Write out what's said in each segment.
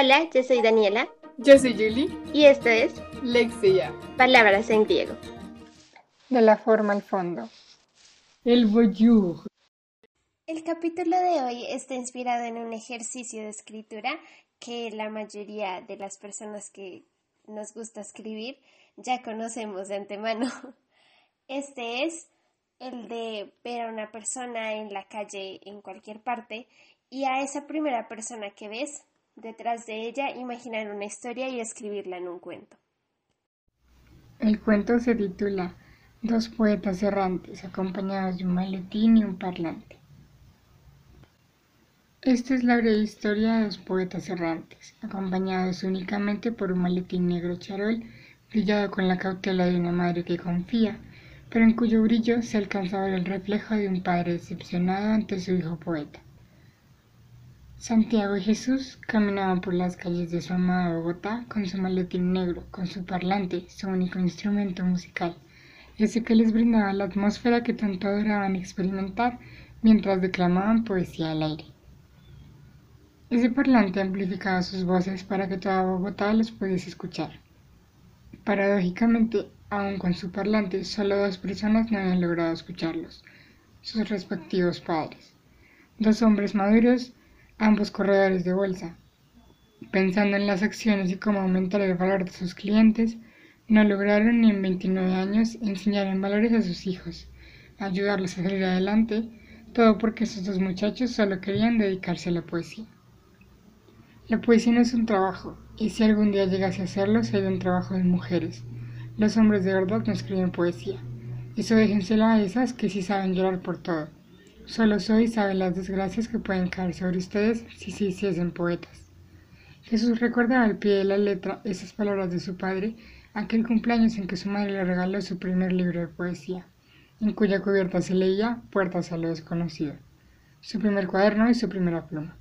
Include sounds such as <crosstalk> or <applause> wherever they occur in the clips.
Hola, yo soy Daniela. Yo soy Julie. Y esto es Lexia. Palabras en griego. De la forma al fondo. El bonjour. El capítulo de hoy está inspirado en un ejercicio de escritura que la mayoría de las personas que nos gusta escribir ya conocemos de antemano. Este es el de ver a una persona en la calle, en cualquier parte, y a esa primera persona que ves, detrás de ella, imaginar una historia y escribirla en un cuento. El cuento se titula Dos poetas errantes acompañados de un maletín y un parlante. Esta es la breve historia de dos poetas errantes, acompañados únicamente por un maletín negro charol, brillado con la cautela de una madre que confía, pero en cuyo brillo se alcanza a ver el reflejo de un padre decepcionado ante su hijo poeta. Santiago y Jesús caminaban por las calles de su amada Bogotá con su maletín negro, con su parlante, su único instrumento musical, ese que les brindaba la atmósfera que tanto adoraban experimentar mientras declamaban poesía al aire. Ese parlante amplificaba sus voces para que toda Bogotá los pudiese escuchar. Paradójicamente, Aun con su parlante, solo dos personas no habían logrado escucharlos, sus respectivos padres. Dos hombres maduros, ambos corredores de bolsa. Pensando en las acciones y cómo aumentar el valor de sus clientes, no lograron ni en 29 años enseñar en valores a sus hijos, ayudarlos a salir adelante, todo porque esos dos muchachos solo querían dedicarse a la poesía. La poesía no es un trabajo, y si algún día llegase a hacerlo, sería un trabajo de mujeres, los hombres de verdad no escriben poesía. Eso déjenselo a esas que sí saben llorar por todo. Solo soy saben las desgracias que pueden caer sobre ustedes si se hiciesen poetas. Jesús recordaba al pie de la letra esas palabras de su padre aquel cumpleaños en que su madre le regaló su primer libro de poesía, en cuya cubierta se leía Puertas a lo desconocido, su primer cuaderno y su primera pluma.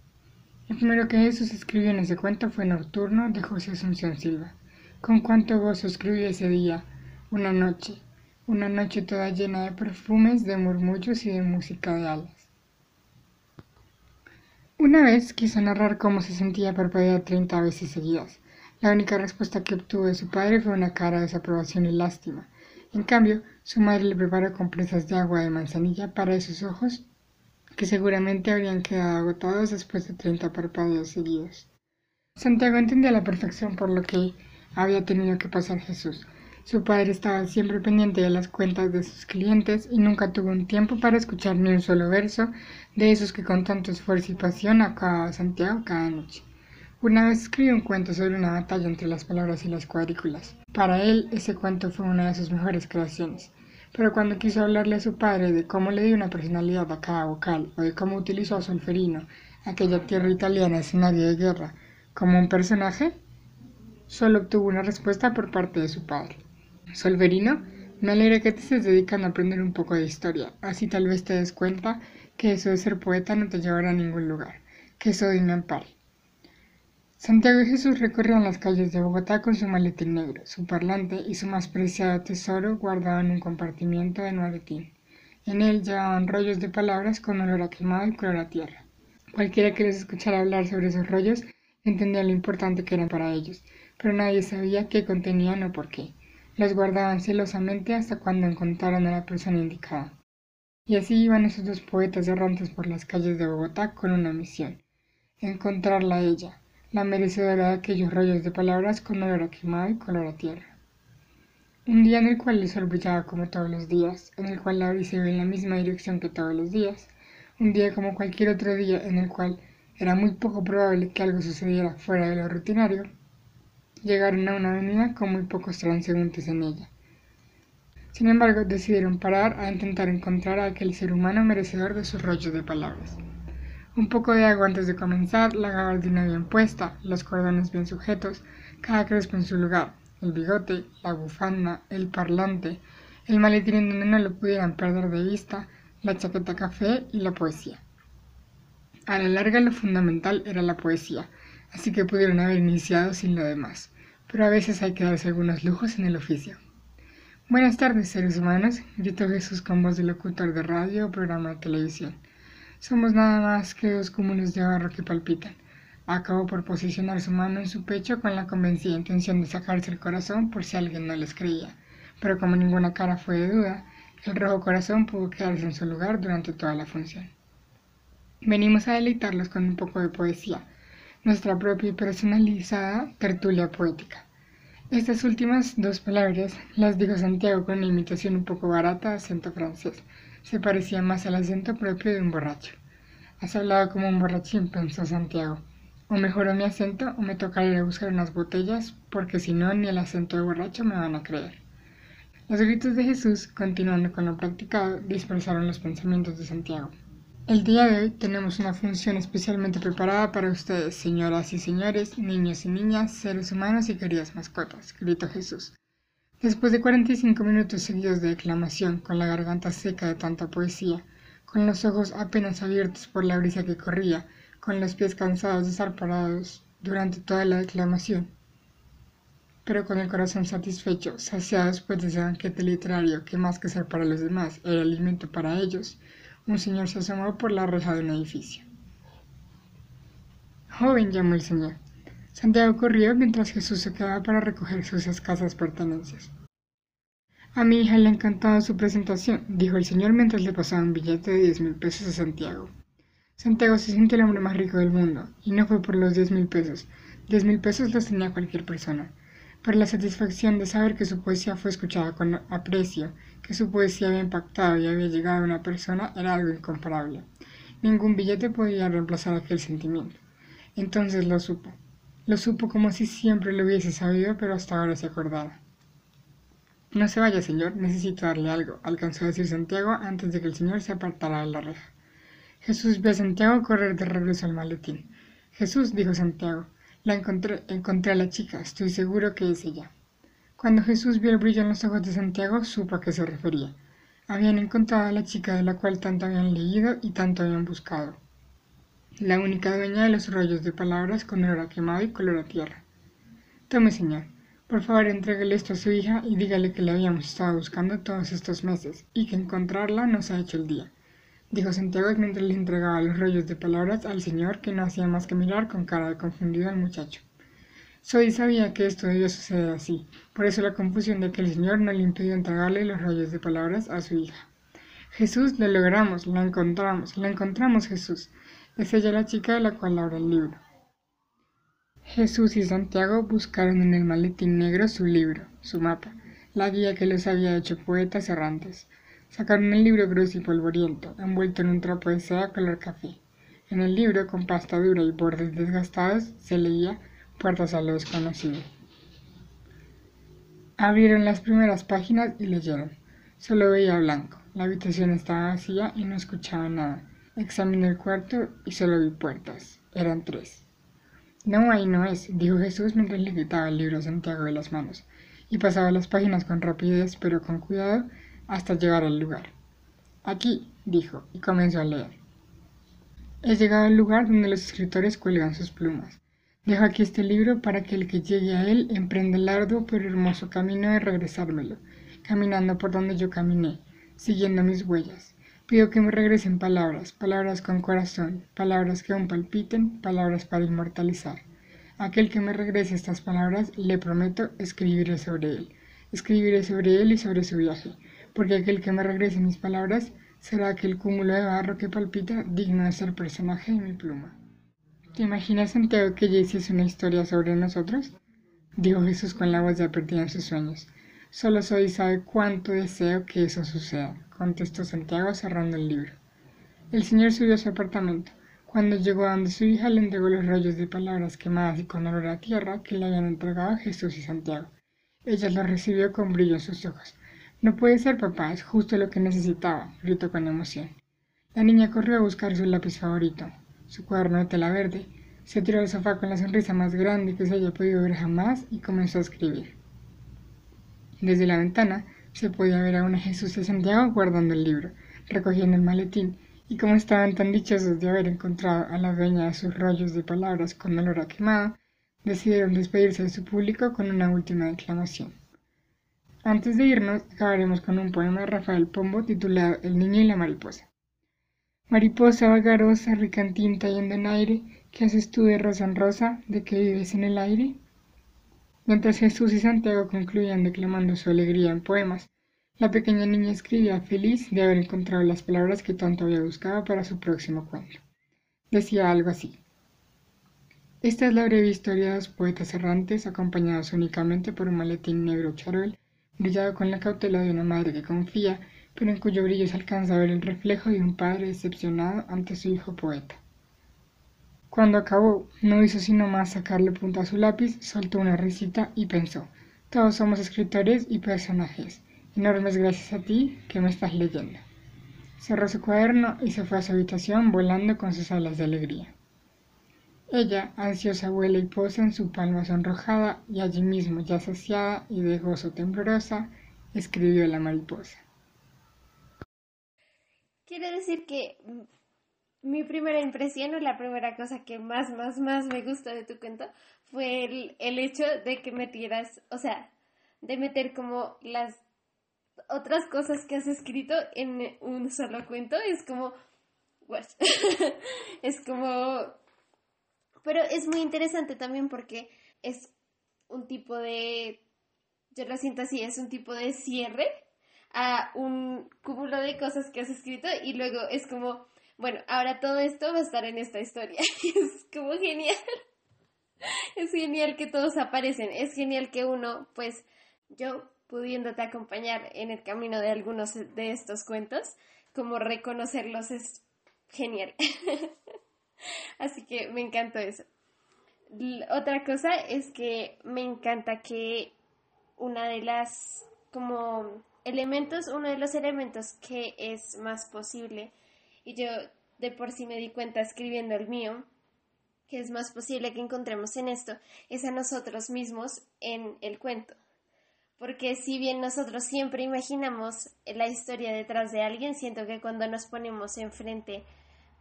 El primero que Jesús escribió en ese cuento fue Nocturno de José Asunción Silva. Con cuánto gozo escribí ese día, una noche, una noche toda llena de perfumes, de murmullos y de música de alas. Una vez quiso narrar cómo se sentía parpadear treinta veces seguidas. La única respuesta que obtuvo de su padre fue una cara de desaprobación y lástima. En cambio, su madre le preparó compresas de agua de manzanilla para esos ojos que seguramente habrían quedado agotados después de treinta parpadeos seguidos. Santiago entendía a la perfección por lo que había tenido que pasar Jesús. Su padre estaba siempre pendiente de las cuentas de sus clientes y nunca tuvo un tiempo para escuchar ni un solo verso de esos que con tanto esfuerzo y pasión acababa Santiago cada noche. Una vez escribió un cuento sobre una batalla entre las palabras y las cuadrículas. Para él, ese cuento fue una de sus mejores creaciones. Pero cuando quiso hablarle a su padre de cómo le dio una personalidad a cada vocal o de cómo utilizó a Solferino, aquella tierra italiana escenario de guerra, como un personaje, solo obtuvo una respuesta por parte de su padre. Solverino, me alegra que te estés dedicando a aprender un poco de historia, así tal vez te des cuenta que eso de ser poeta no te llevará a ningún lugar, que eso de un Santiago y Jesús recorrían las calles de Bogotá con su maletín negro, su parlante y su más preciado tesoro guardado en un compartimiento de maletín. En él llevaban rollos de palabras con olor a quemado y color a tierra. Cualquiera que les escuchara hablar sobre esos rollos entendía lo importante que eran para ellos, pero nadie sabía qué contenían o por qué. Los guardaban celosamente hasta cuando encontraron a la persona indicada. Y así iban esos dos poetas errantes por las calles de Bogotá con una misión, encontrarla a ella, la merecedora de aquellos rollos de palabras con olor a quemado y color a tierra. Un día en el cual el sol brillaba como todos los días, en el cual la brisa iba en la misma dirección que todos los días, un día como cualquier otro día en el cual era muy poco probable que algo sucediera fuera de lo rutinario, llegaron a una avenida con muy pocos transeúntes en ella. Sin embargo, decidieron parar a intentar encontrar a aquel ser humano merecedor de sus rollos de palabras. Un poco de agua antes de comenzar, la gabardina bien puesta, los cordones bien sujetos, cada crespo en su lugar, el bigote, la bufanda, el parlante, el maletín en donde no lo pudieran perder de vista, la chaqueta café y la poesía. A la larga lo fundamental era la poesía, así que pudieron haber iniciado sin lo demás, pero a veces hay que darse algunos lujos en el oficio. Buenas tardes, seres humanos. Grito Jesús con voz de locutor de radio o programa de televisión. Somos nada más que dos cúmulos de barro que palpitan. Acabó por posicionar su mano en su pecho con la convencida intención de sacarse el corazón por si alguien no les creía, pero como ninguna cara fue de duda, el rojo corazón pudo quedarse en su lugar durante toda la función. Venimos a deleitarlos con un poco de poesía, nuestra propia y personalizada tertulia poética. Estas últimas dos palabras las dijo Santiago con una imitación un poco barata de acento francés. Se parecía más al acento propio de un borracho. Has hablado como un borrachín, pensó Santiago. O mejoró mi acento o me tocará ir a buscar unas botellas, porque si no, ni el acento de borracho me van a creer. Los gritos de Jesús, continuando con lo practicado, dispersaron los pensamientos de Santiago. El día de hoy tenemos una función especialmente preparada para ustedes, señoras y señores, niños y niñas, seres humanos y queridas mascotas, gritó Jesús. Después de 45 minutos seguidos de declamación, con la garganta seca de tanta poesía, con los ojos apenas abiertos por la brisa que corría, con los pies cansados de estar parados durante toda la declamación, pero con el corazón satisfecho, saciado después de ese banquete literario que más que ser para los demás era alimento para ellos, un señor se asomó por la reja de un edificio. Joven, llamó el señor. Santiago corrió mientras Jesús se quedaba para recoger sus escasas pertenencias. A mi hija le ha encantado su presentación, dijo el señor mientras le pasaba un billete de diez mil pesos a Santiago. Santiago se siente el hombre más rico del mundo, y no fue por los diez mil pesos. Diez mil pesos los tenía cualquier persona. Por la satisfacción de saber que su poesía fue escuchada con aprecio que su poesía había impactado y había llegado a una persona era algo incomparable. Ningún billete podía reemplazar aquel sentimiento. Entonces lo supo. Lo supo como si siempre lo hubiese sabido, pero hasta ahora se acordaba. No se vaya, señor, necesito darle algo, alcanzó a decir Santiago antes de que el señor se apartara de la reja. Jesús vio a Santiago correr de regreso al maletín. Jesús, dijo Santiago, la encontré, encontré a la chica, estoy seguro que es ella. Cuando Jesús vio el brillo en los ojos de Santiago, supo a qué se refería. Habían encontrado a la chica de la cual tanto habían leído y tanto habían buscado. La única dueña de los rollos de palabras con olor a quemado y color a tierra. Tome, señor. Por favor, entréguele esto a su hija y dígale que la habíamos estado buscando todos estos meses y que encontrarla nos ha hecho el día. Dijo Santiago mientras le entregaba los rollos de palabras al señor que no hacía más que mirar con cara de confundido al muchacho. Soy sabía que esto debía suceder así, por eso la confusión de que el Señor no le impidió entregarle los rollos de palabras a su hija. Jesús, lo logramos, la encontramos, la encontramos Jesús. Es ella la chica de la cual habla el libro. Jesús y Santiago buscaron en el maletín negro su libro, su mapa, la guía que los había hecho poetas errantes. Sacaron el libro grueso y polvoriento, envuelto en un trapo de seda color café. En el libro, con pasta dura y bordes desgastados, se leía Puertas a lo desconocido. Abrieron las primeras páginas y leyeron. Solo veía blanco. La habitación estaba vacía y no escuchaba nada. Examiné el cuarto y solo vi puertas. Eran tres. No, ahí no es, dijo Jesús mientras le quitaba el libro a Santiago de las manos, y pasaba las páginas con rapidez pero con cuidado hasta llegar al lugar. Aquí, dijo, y comenzó a leer. He llegado al lugar donde los escritores cuelgan sus plumas. Dejo aquí este libro para que el que llegue a él emprenda el arduo pero hermoso camino de regresármelo, caminando por donde yo caminé, siguiendo mis huellas. Pido que me regresen palabras, palabras con corazón, palabras que aún palpiten, palabras para inmortalizar. Aquel que me regrese estas palabras, le prometo, escribiré sobre él. Escribiré sobre él y sobre su viaje, porque aquel que me regrese mis palabras será aquel cúmulo de barro que palpita digno de ser personaje de mi pluma. ¿Te imaginas, Santiago, que Jaycee es una historia sobre nosotros? Dijo Jesús con la voz ya perdida en sus sueños. Solo soy sabe cuánto deseo que eso suceda, contestó Santiago cerrando el libro. El señor subió a su apartamento. Cuando llegó a donde su hija le entregó los rollos de palabras quemadas y con olor a tierra que le habían entregado Jesús y Santiago. Ella los recibió con brillo en sus ojos. No puede ser, papá, es justo lo que necesitaba, gritó con emoción. La niña corrió a buscar su lápiz favorito su cuaderno de tela verde, se tiró al sofá con la sonrisa más grande que se haya podido ver jamás y comenzó a escribir. Desde la ventana se podía ver a una Jesús de Santiago guardando el libro, recogiendo el maletín, y como estaban tan dichosos de haber encontrado a la dueña de sus rollos de palabras con olor a quemado, decidieron despedirse de su público con una última declamación. Antes de irnos, acabaremos con un poema de Rafael Pombo titulado El niño y la mariposa. Mariposa vagarosa, rica en tinta y en donaire, ¿Qué haces tú de rosa en rosa? ¿De que vives en el aire? Mientras Jesús y Santiago concluían declamando su alegría en poemas, la pequeña niña escribía feliz de haber encontrado las palabras que tanto había buscado para su próximo cuento. Decía algo así. Esta es la breve historia de dos poetas errantes acompañados únicamente por un maletín negro charol, brillado con la cautela de una madre que confía, pero en cuyo brillo se alcanza a ver el reflejo de un padre decepcionado ante su hijo poeta. Cuando acabó, no hizo sino más sacarle punta a su lápiz, soltó una risita y pensó, todos somos escritores y personajes. Enormes gracias a ti que me estás leyendo. Cerró su cuaderno y se fue a su habitación volando con sus alas de alegría. Ella, ansiosa, vuela y posa en su palma sonrojada, y allí mismo, ya saciada y de gozo temblorosa, escribió la mariposa. Quiero decir que mi primera impresión o la primera cosa que más, más, más me gustó de tu cuento fue el, el hecho de que metieras, o sea, de meter como las otras cosas que has escrito en un solo cuento. Es como <laughs> es como pero es muy interesante también porque es un tipo de yo lo siento así es un tipo de cierre a un cúmulo de cosas que has escrito y luego es como bueno ahora todo esto va a estar en esta historia <laughs> es como genial es genial que todos aparecen es genial que uno pues yo pudiéndote acompañar en el camino de algunos de estos cuentos, como reconocerlos es genial. <laughs> Así que me encantó eso. otra cosa es que me encanta que una de las como elementos, uno de los elementos que es más posible, y yo de por sí me di cuenta escribiendo el mío, que es más posible que encontremos en esto, es a nosotros mismos en el cuento. Porque si bien nosotros siempre imaginamos la historia detrás de alguien, siento que cuando nos ponemos enfrente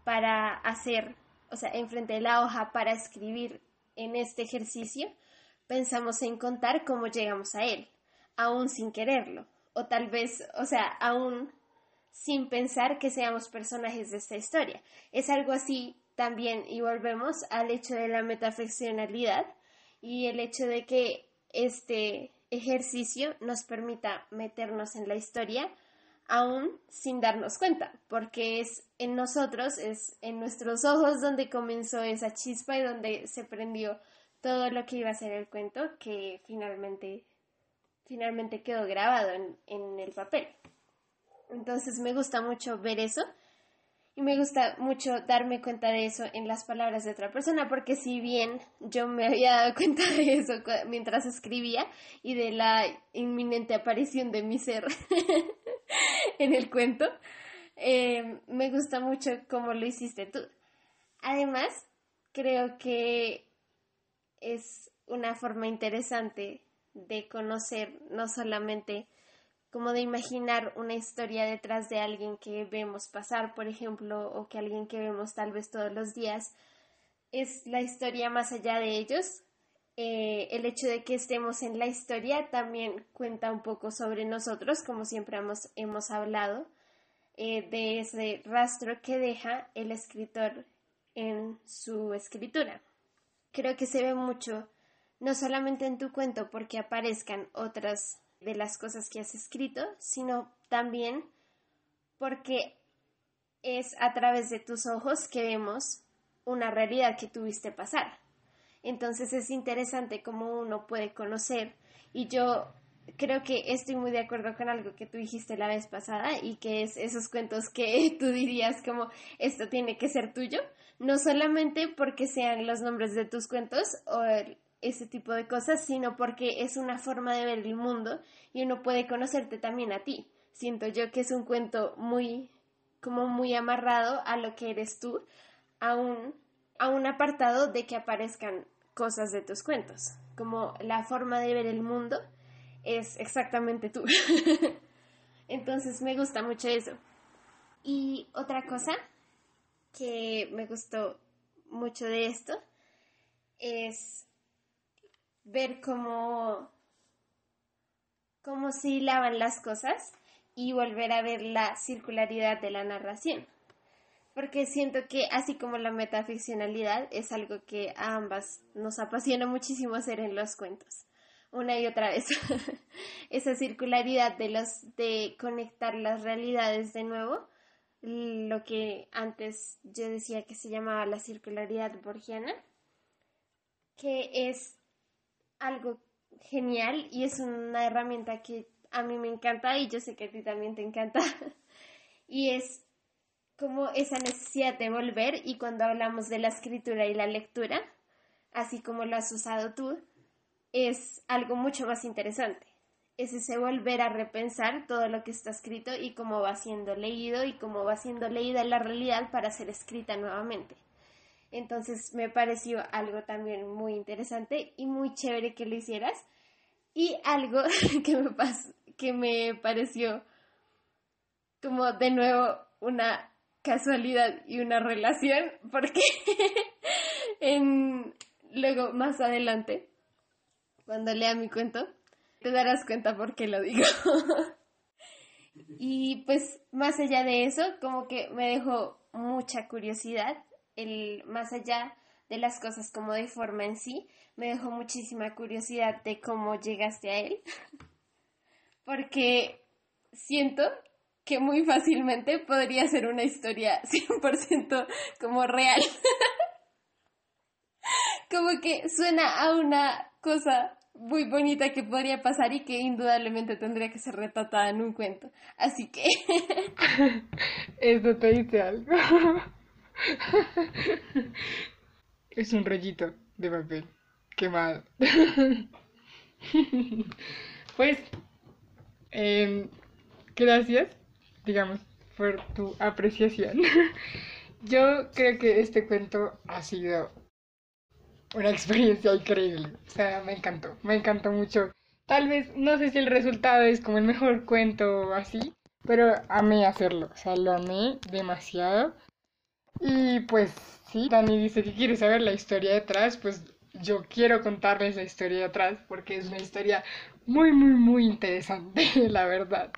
para hacer, o sea, enfrente de la hoja para escribir en este ejercicio, pensamos en contar cómo llegamos a él, aún sin quererlo, o tal vez, o sea, aún sin pensar que seamos personajes de esta historia. Es algo así también y volvemos al hecho de la metaficcionalidad y el hecho de que este ejercicio nos permita meternos en la historia aún sin darnos cuenta, porque es en nosotros, es en nuestros ojos donde comenzó esa chispa y donde se prendió todo lo que iba a ser el cuento que finalmente, finalmente quedó grabado en, en el papel. Entonces me gusta mucho ver eso y me gusta mucho darme cuenta de eso en las palabras de otra persona, porque si bien yo me había dado cuenta de eso mientras escribía y de la inminente aparición de mi ser <laughs> en el cuento, eh, me gusta mucho cómo lo hiciste tú. Además, creo que es una forma interesante de conocer no solamente como de imaginar una historia detrás de alguien que vemos pasar, por ejemplo, o que alguien que vemos tal vez todos los días, es la historia más allá de ellos. Eh, el hecho de que estemos en la historia también cuenta un poco sobre nosotros, como siempre hemos, hemos hablado, eh, de ese rastro que deja el escritor en su escritura. Creo que se ve mucho, no solamente en tu cuento, porque aparezcan otras de las cosas que has escrito, sino también porque es a través de tus ojos que vemos una realidad que tuviste pasar. Entonces es interesante cómo uno puede conocer y yo creo que estoy muy de acuerdo con algo que tú dijiste la vez pasada y que es esos cuentos que <laughs> tú dirías como esto tiene que ser tuyo, no solamente porque sean los nombres de tus cuentos o ese tipo de cosas, sino porque es una forma de ver el mundo y uno puede conocerte también a ti. Siento yo que es un cuento muy, como muy amarrado a lo que eres tú, a un, a un apartado de que aparezcan cosas de tus cuentos, como la forma de ver el mundo es exactamente tú. <laughs> Entonces me gusta mucho eso. Y otra cosa que me gustó mucho de esto es ver cómo, cómo se hilaban las cosas y volver a ver la circularidad de la narración. porque siento que así como la metaficcionalidad es algo que a ambas nos apasiona muchísimo hacer en los cuentos. Una y otra vez. <laughs> Esa circularidad de los de conectar las realidades de nuevo, lo que antes yo decía que se llamaba la circularidad borgiana, que es algo genial y es una herramienta que a mí me encanta y yo sé que a ti también te encanta. <laughs> y es como esa necesidad de volver y cuando hablamos de la escritura y la lectura, así como lo has usado tú, es algo mucho más interesante. Es ese volver a repensar todo lo que está escrito y cómo va siendo leído y cómo va siendo leída la realidad para ser escrita nuevamente. Entonces me pareció algo también muy interesante y muy chévere que lo hicieras. Y algo <laughs> que me, que me pareció como de nuevo una casualidad y una relación, <laughs> porque <laughs> luego más adelante, cuando lea mi cuento, te darás cuenta por qué lo digo. y pues más allá de eso, como que me dejó mucha curiosidad, el más allá de las cosas como de forma en sí, me dejó muchísima curiosidad de cómo llegaste a él, <laughs> porque siento que muy fácilmente podría ser una historia <laughs> 100% como real. <laughs> como que suena a una cosa muy bonita que podría pasar y que indudablemente tendría que ser retratada en un cuento. Así que... Esto te dice algo. <laughs> es un rollito de papel quemado. <laughs> pues, em, gracias digamos, por tu apreciación. <laughs> Yo creo que este cuento ha sido una experiencia increíble. O sea, me encantó, me encantó mucho. Tal vez, no sé si el resultado es como el mejor cuento o así, pero amé hacerlo. O sea, lo amé demasiado. Y pues, sí, Dani dice que quiere saber la historia detrás, pues yo quiero contarles la historia detrás porque es una historia muy, muy, muy interesante, <laughs> la verdad.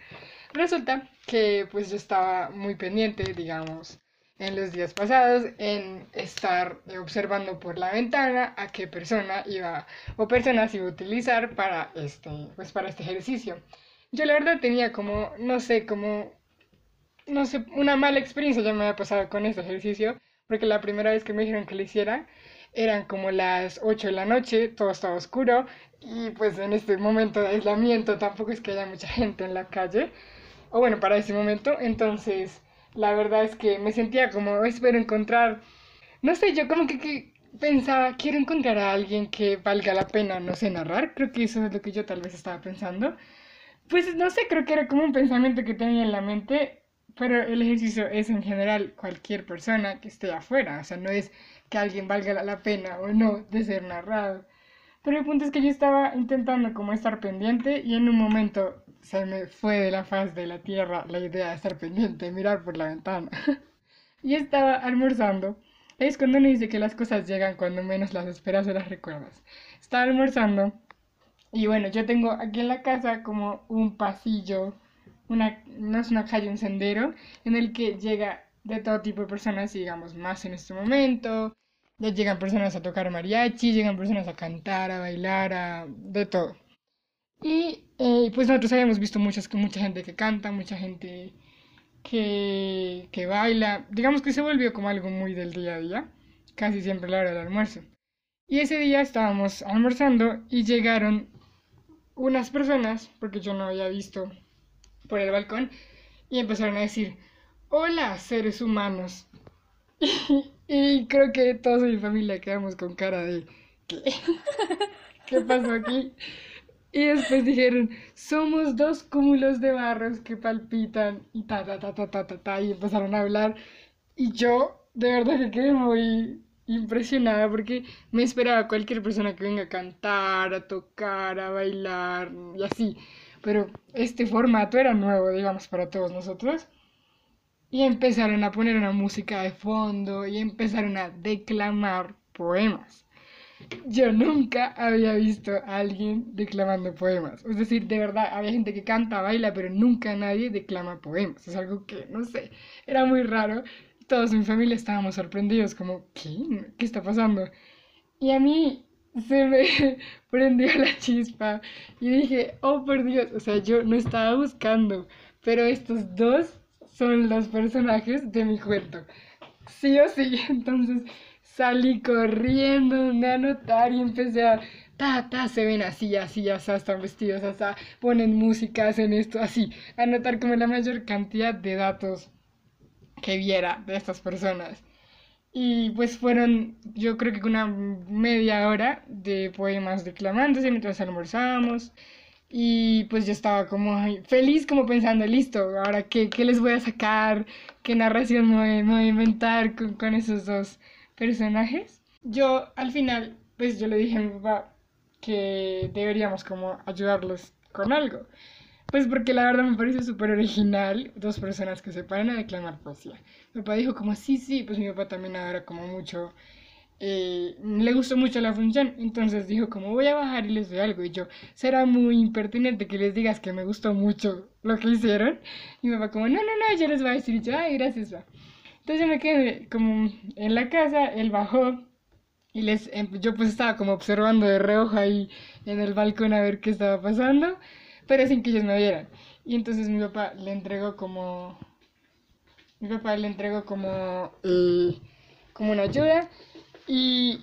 Resulta que pues yo estaba muy pendiente, digamos, en los días pasados en estar observando por la ventana a qué persona iba o personas iba a utilizar para este, pues para este ejercicio. Yo la verdad tenía como, no sé, como, no sé, una mala experiencia ya me había pasado con este ejercicio, porque la primera vez que me dijeron que lo hiciera eran como las 8 de la noche, todo estaba oscuro y pues en este momento de aislamiento tampoco es que haya mucha gente en la calle o bueno, para ese momento. Entonces, la verdad es que me sentía como, espero encontrar, no sé, yo como que, pensaba, quiero encontrar a alguien que valga la pena, no sé, narrar. Creo que eso es lo que yo tal vez estaba pensando. Pues no sé, creo que era como un pensamiento que tenía en la mente, pero el ejercicio es en general cualquier persona que esté afuera, o sea, no es que alguien valga la pena o no de ser narrado. Pero el punto es que yo estaba intentando como estar pendiente y en un momento se me fue de la faz de la tierra la idea de estar pendiente, mirar por la ventana. <laughs> y estaba almorzando. Es cuando uno dice que las cosas llegan cuando menos las esperas o las recuerdas. Estaba almorzando y bueno, yo tengo aquí en la casa como un pasillo, una, no es una calle, un sendero, en el que llega de todo tipo de personas, digamos, más en este momento. Ya llegan personas a tocar mariachi, llegan personas a cantar, a bailar, a de todo. Y eh, pues nosotros habíamos visto muchas, mucha gente que canta, mucha gente que, que baila. Digamos que se volvió como algo muy del día a día, casi siempre a la hora del almuerzo. Y ese día estábamos almorzando y llegaron unas personas, porque yo no había visto por el balcón, y empezaron a decir, hola seres humanos. <laughs> Y, creo que en mi familia quedamos con cara de, ¿qué? <laughs> ¿Qué pasó aquí? Y después dijeron, somos dos cúmulos de barros que palpitan y ta, ta, ta, ta, ta, ta, ta, y empezaron a hablar. Y yo, de verdad que quedé muy impresionada porque me esperaba cualquier persona que venga a cantar, a tocar, a bailar y así. Pero este formato era nuevo, digamos, para todos nosotros. Y empezaron a poner una música de fondo y empezaron a declamar poemas yo nunca había visto a alguien declamando poemas. Es decir, de verdad, había gente que canta, baila, pero nunca nadie declama poemas. Es algo que, no sé, era muy raro. todos en mi familia estábamos sorprendidos, como, ¿qué? ¿Qué está pasando? Y a mí se me <laughs> prendió la chispa y dije, oh por Dios, o sea, yo no estaba buscando, pero estos dos son los personajes de mi cuento. Sí o sí, <laughs> entonces salí corriendo de anotar y empecé a ta, ta, se ven así, así, ya están vestidos, hasta ponen música, hacen esto, así, anotar como la mayor cantidad de datos que viera de estas personas. Y pues fueron, yo creo que una media hora de poemas declamándose mientras almorzábamos. Y pues yo estaba como feliz, como pensando, listo, ahora qué, qué les voy a sacar, qué narración me voy, a inventar con, con, esos dos personajes. Yo al final, pues yo le dije a mi papá que deberíamos como ayudarlos con algo. Pues porque la verdad me parece súper original dos personas que se paran a declamar poesía. Mi papá dijo como, sí, sí, pues mi papá también ahora como mucho, eh, le gustó mucho la función, entonces dijo como voy a bajar y les doy algo. Y yo, será muy impertinente que les digas que me gustó mucho lo que hicieron. Y mi papá como, no, no, no, yo les voy a decir. Y yo, ay, gracias, va. Entonces yo me quedé como en la casa, él bajó y les, em, yo pues estaba como observando de reojo ahí en el balcón a ver qué estaba pasando pero sin que ellos me vieran. Y entonces mi papá le entregó como... Mi papá le entregó como... Como una ayuda y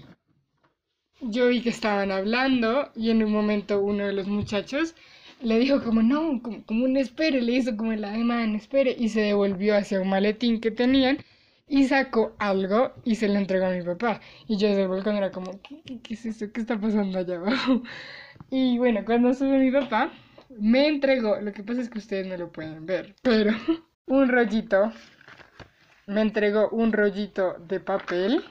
yo vi que estaban hablando y en un momento uno de los muchachos le dijo como no, como, un espere, le hizo como el ademán, espere y se devolvió hacia un maletín que tenían y sacó algo y se lo entregó a mi papá. Y yo desde el balcón era como, ¿qué, qué, es esto? ¿Qué está pasando allá abajo? Y bueno, cuando sube mi papá, me entregó, lo que pasa es que ustedes no lo pueden ver, pero <laughs> un rollito, me entregó un rollito de papel,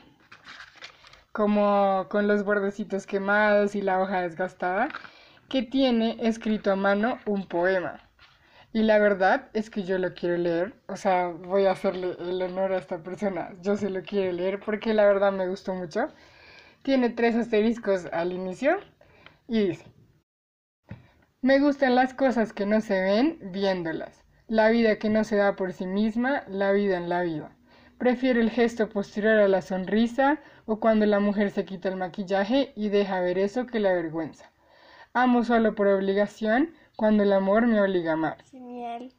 como con los bordecitos quemados y la hoja desgastada, que tiene escrito a mano un poema. Y la verdad es que yo lo quiero leer, o sea, voy a hacerle el honor a esta persona, yo se lo quiero leer porque la verdad me gustó mucho. Tiene tres asteriscos al inicio y dice, me gustan las cosas que no se ven viéndolas, la vida que no se da por sí misma, la vida en la vida. Prefiero el gesto posterior a la sonrisa o cuando la mujer se quita el maquillaje y deja ver eso que la vergüenza. Amo solo por obligación cuando el amor me obliga a amar.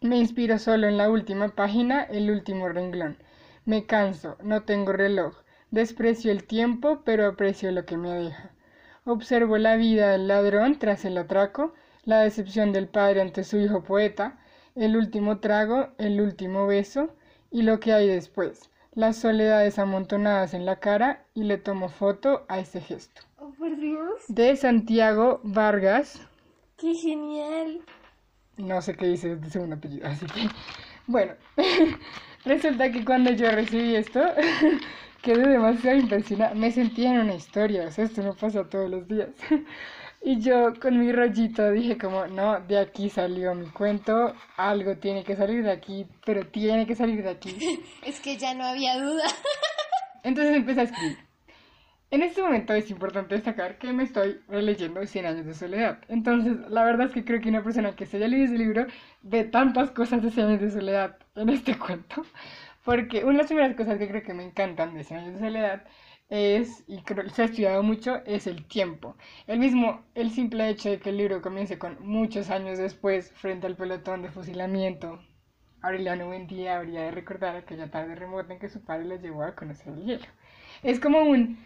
Me inspiro solo en la última página, el último renglón. Me canso, no tengo reloj. Desprecio el tiempo, pero aprecio lo que me deja. Observo la vida del ladrón tras el atraco la decepción del padre ante su hijo poeta, el último trago, el último beso y lo que hay después, las soledades amontonadas en la cara y le tomo foto a ese gesto. Oh, por Dios. De Santiago Vargas. ¡Qué genial! No sé qué dice de segundo apellido, así que bueno, <laughs> resulta que cuando yo recibí esto, <laughs> quedé demasiado impresionada. Me sentía en una historia, o sea, esto no pasa todos los días. <laughs> Y yo con mi rollito dije como, no, de aquí salió mi cuento, algo tiene que salir de aquí, pero tiene que salir de aquí. <laughs> es que ya no había duda. <laughs> Entonces empecé a escribir. En este momento es importante destacar que me estoy releyendo 100 años de soledad. Entonces, la verdad es que creo que una persona que se haya leído ese libro ve tantas cosas de 100 años de soledad en este <laughs> cuento. Porque una de las primeras cosas que creo que me encantan de 100 años de soledad es, y se ha estudiado mucho, es el tiempo. El mismo, el simple hecho de que el libro comience con muchos años después, frente al pelotón de fusilamiento, Aureliano Buendía habría de recordar aquella tarde remota en que su padre le llevó a conocer el hielo. Es como un...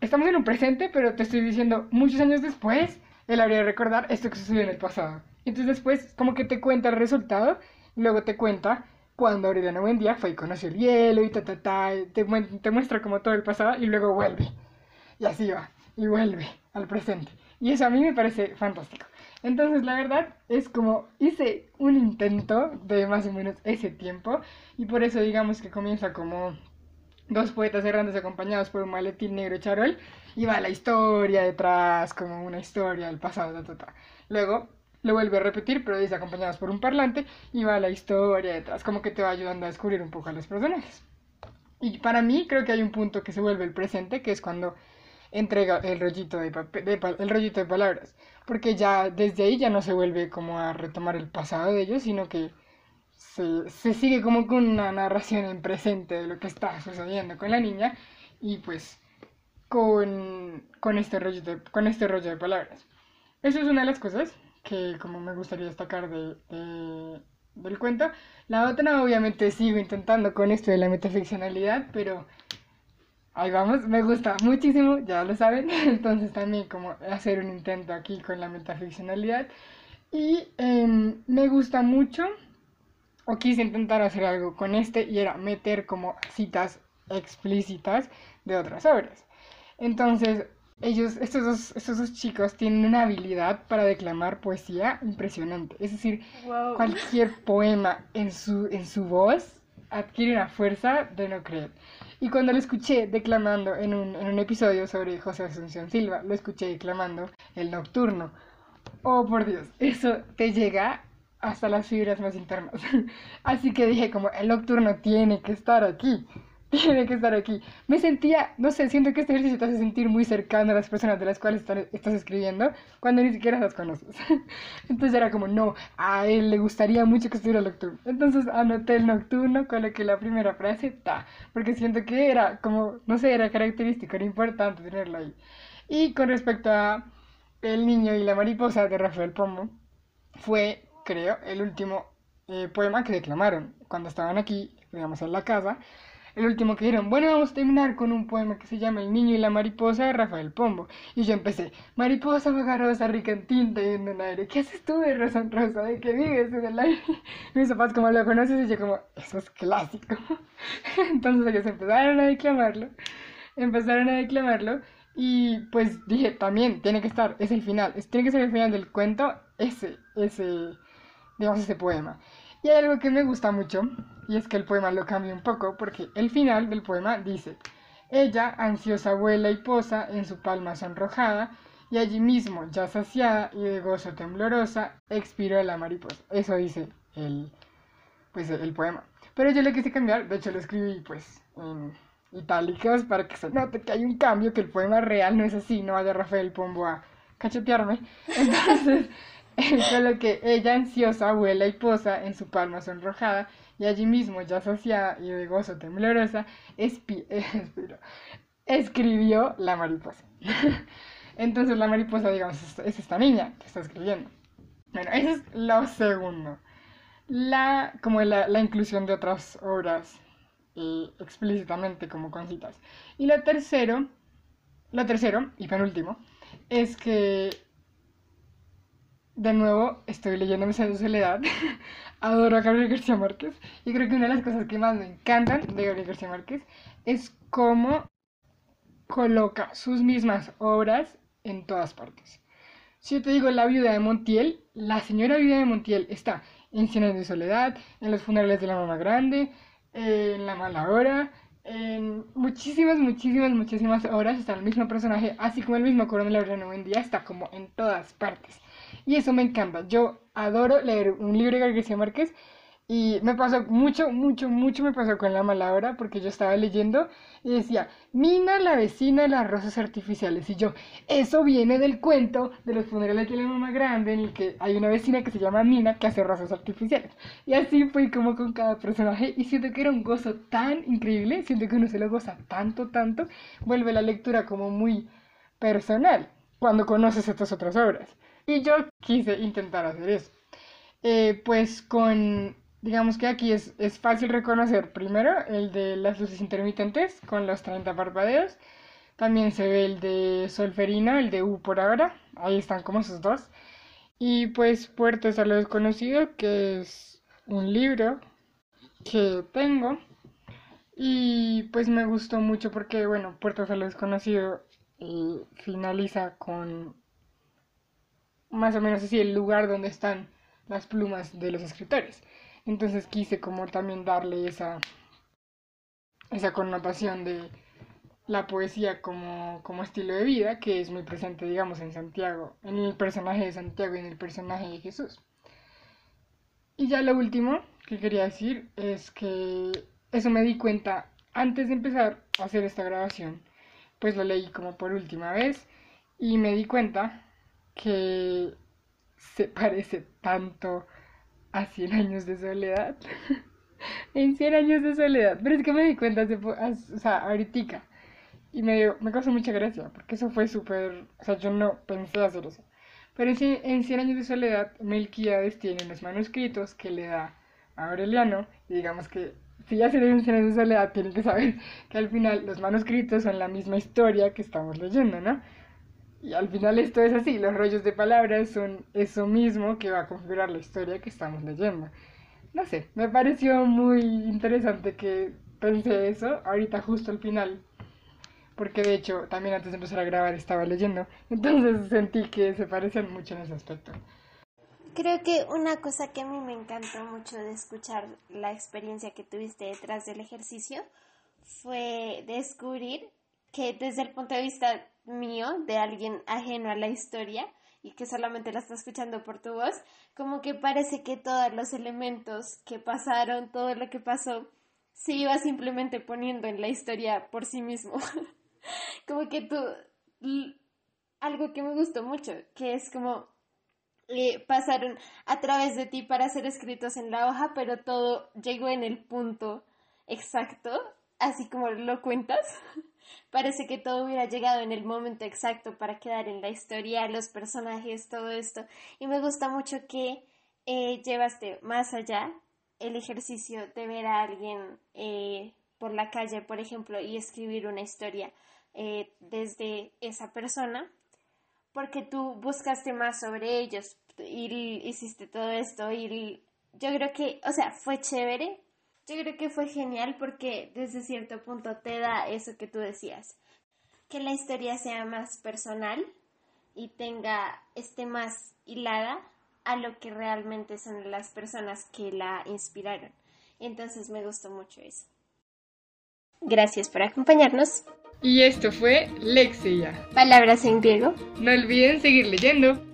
Estamos en un presente, pero te estoy diciendo, muchos años después, él habría de recordar esto que sucedió en el pasado. Entonces después, como que te cuenta el resultado, luego te cuenta cuando Aureliano Buendía fue y conoció el hielo y ta, ta, ta, te, te muestra como todo el pasado y luego vuelve. Y así va, y vuelve al presente. Y eso a mí me parece fantástico. Entonces, la verdad es como hice un intento de más o menos ese tiempo y por eso digamos que comienza como dos poetas errantes acompañados por un maletín negro charol y va la historia detrás, como una historia del pasado, ta, ta, ta. Luego lo vuelve a repetir, pero dice acompañados por un parlante y va la historia detrás, como que te va ayudando a descubrir un poco a los personajes. Y para mí creo que hay un punto que se vuelve el presente, que es cuando entrega el rollito de, el rollito de palabras, porque ya desde ahí ya no se vuelve como a retomar el pasado de ellos, sino que se, se sigue como con una narración en presente de lo que está sucediendo con la niña y pues con, con, este, rollo de, con este rollo de palabras. Eso es una de las cosas que como me gustaría destacar de, de, del cuento. La otra obviamente sigo intentando con esto de la metaficcionalidad, pero ahí vamos, me gusta muchísimo, ya lo saben, <laughs> entonces también como hacer un intento aquí con la metaficcionalidad. Y em, me gusta mucho, o quise intentar hacer algo con este, y era meter como citas explícitas de otras obras. Entonces, ellos, estos dos, estos dos chicos tienen una habilidad para declamar poesía impresionante. Es decir, cualquier poema en su, en su voz adquiere una fuerza de no creer. Y cuando lo escuché declamando en un, en un episodio sobre José Asunción Silva, lo escuché declamando El Nocturno. Oh, por Dios, eso te llega hasta las fibras más internas. <laughs> Así que dije como, el Nocturno tiene que estar aquí tiene que estar aquí. Me sentía, no sé, siento que este ejercicio te hace sentir muy cercano a las personas de las cuales estás escribiendo cuando ni siquiera las conoces. <laughs> Entonces era como, no, a él le gustaría mucho que estuviera nocturno. Entonces anoté el nocturno, coloqué la primera frase, ta, porque siento que era como, no sé, era característico, era importante tenerlo ahí. Y con respecto a El niño y la mariposa de Rafael Pombo, fue, creo, el último eh, poema que declamaron cuando estaban aquí, digamos, en la casa el último que dijeron, bueno, vamos a terminar con un poema que se llama El niño y la mariposa de Rafael Pombo. Y yo empecé, mariposa vagarosa, rica en tinta y en el aire, ¿qué haces tú de rosa en rosa? ¿De qué vives en el aire? Y <laughs> mis papás como lo conoces y yo como, eso es clásico. <laughs> Entonces ellos empezaron a declamarlo, empezaron a declamarlo y pues dije, también tiene que estar, es el final, tiene que ser el final del cuento, ese, ese, digamos, ese poema. Y hay algo que me gusta mucho, y es que el poema lo cambia un poco, porque el final del poema dice, ella, ansiosa vuela y posa en su palma sonrojada, y allí mismo, ya saciada y de gozo temblorosa, expiró la mariposa. Eso dice el, pues, el poema. Pero yo le quise cambiar, de hecho lo escribí pues en itálicos para que se note que hay un cambio, que el poema real no es así, no vaya Rafael Pombo a cachetearme. <laughs> Entonces <laughs> Solo que ella ansiosa vuela y posa en su palma sonrojada y allí mismo, ya saciada y de gozo temblorosa, <laughs> escribió la mariposa. <laughs> Entonces la mariposa, digamos, es esta niña que está escribiendo. Bueno, eso es lo segundo. La, como la, la inclusión de otras obras eh, explícitamente como con citas. Y lo tercero, lo tercero y penúltimo, es que de nuevo estoy leyendo Mesa de Soledad. <laughs> Adoro a Gabriel García Márquez. Y creo que una de las cosas que más me encantan de Gabriel García Márquez es cómo coloca sus mismas obras en todas partes. Si yo te digo La viuda de Montiel, la señora viuda de Montiel está en Cienes de Soledad, en Los funerales de la mamá grande, en La mala hora, en muchísimas, muchísimas, muchísimas obras está el mismo personaje, así como el mismo coronel Laureano Buendía está como en todas partes. Y eso me encanta. Yo adoro leer un libro de García Márquez y me pasó mucho, mucho, mucho me pasó con la malabra porque yo estaba leyendo y decía, Mina, la vecina de las rosas artificiales. Y yo, eso viene del cuento de los funerales de la mamá grande en el que hay una vecina que se llama Mina que hace rosas artificiales. Y así fue como con cada personaje y siento que era un gozo tan increíble, siento que uno se lo goza tanto, tanto, vuelve la lectura como muy personal cuando conoces estas otras obras. Y yo quise intentar hacer eso. Eh, pues con, digamos que aquí es, es, fácil reconocer primero el de las luces intermitentes con los 30 parpadeos. También se ve el de Solferino, el de U por ahora. Ahí están como esos dos. Y pues Puertos a lo desconocido, que es un libro que tengo. Y pues me gustó mucho porque, bueno, Puertos a lo desconocido eh, finaliza con más o menos así el lugar donde están las plumas de los escritores. Entonces quise como también darle esa, esa connotación de la poesía como, como estilo de vida que es muy presente, digamos, en Santiago, en el personaje de Santiago y en el personaje de Jesús. Y ya lo último que quería decir es que eso me di cuenta antes de empezar a hacer esta grabación, pues lo leí como por última vez y me di cuenta que se parece tanto a 100 años de soledad. <laughs> en 100 años de soledad. Pero es que me di cuenta, hace o sea, ahorita. Y me, dio- me causó mucha gracia, porque eso fue súper... O sea, yo no pensé hacer eso. Pero en, en 100 años de soledad, Melquíades tiene unos manuscritos que le da a Aureliano. Y digamos que si ya se en 100 años de soledad, tienen que saber <laughs> que al final los manuscritos son la misma historia que estamos leyendo, ¿no? Y al final esto es así, los rollos de palabras son eso mismo que va a configurar la historia que estamos leyendo. No sé, me pareció muy interesante que pensé eso ahorita justo al final, porque de hecho también antes de empezar a grabar estaba leyendo, <laughs> entonces sentí que se parecen mucho en ese aspecto. Creo que una cosa que a mí me encantó mucho de escuchar la experiencia que tuviste detrás del ejercicio fue descubrir que desde el punto de vista mío, de alguien ajeno a la historia y que solamente la está escuchando por tu voz, como que parece que todos los elementos que pasaron, todo lo que pasó, se iba simplemente poniendo en la historia por sí mismo. <laughs> como que tú, algo que me gustó mucho, que es como eh, pasaron a través de ti para ser escritos en la hoja, pero todo llegó en el punto exacto, así como lo cuentas. <laughs> Parece que todo hubiera llegado en el momento exacto para quedar en la historia, los personajes, todo esto. Y me gusta mucho que eh, llevaste más allá el ejercicio de ver a alguien eh, por la calle, por ejemplo, y escribir una historia eh, desde esa persona porque tú buscaste más sobre ellos y hiciste todo esto y yo creo que, o sea, fue chévere. Yo creo que fue genial porque desde cierto punto te da eso que tú decías, que la historia sea más personal y tenga esté más hilada a lo que realmente son las personas que la inspiraron. Entonces me gustó mucho eso. Gracias por acompañarnos. Y esto fue Lexia. Palabras en griego. No olviden seguir leyendo.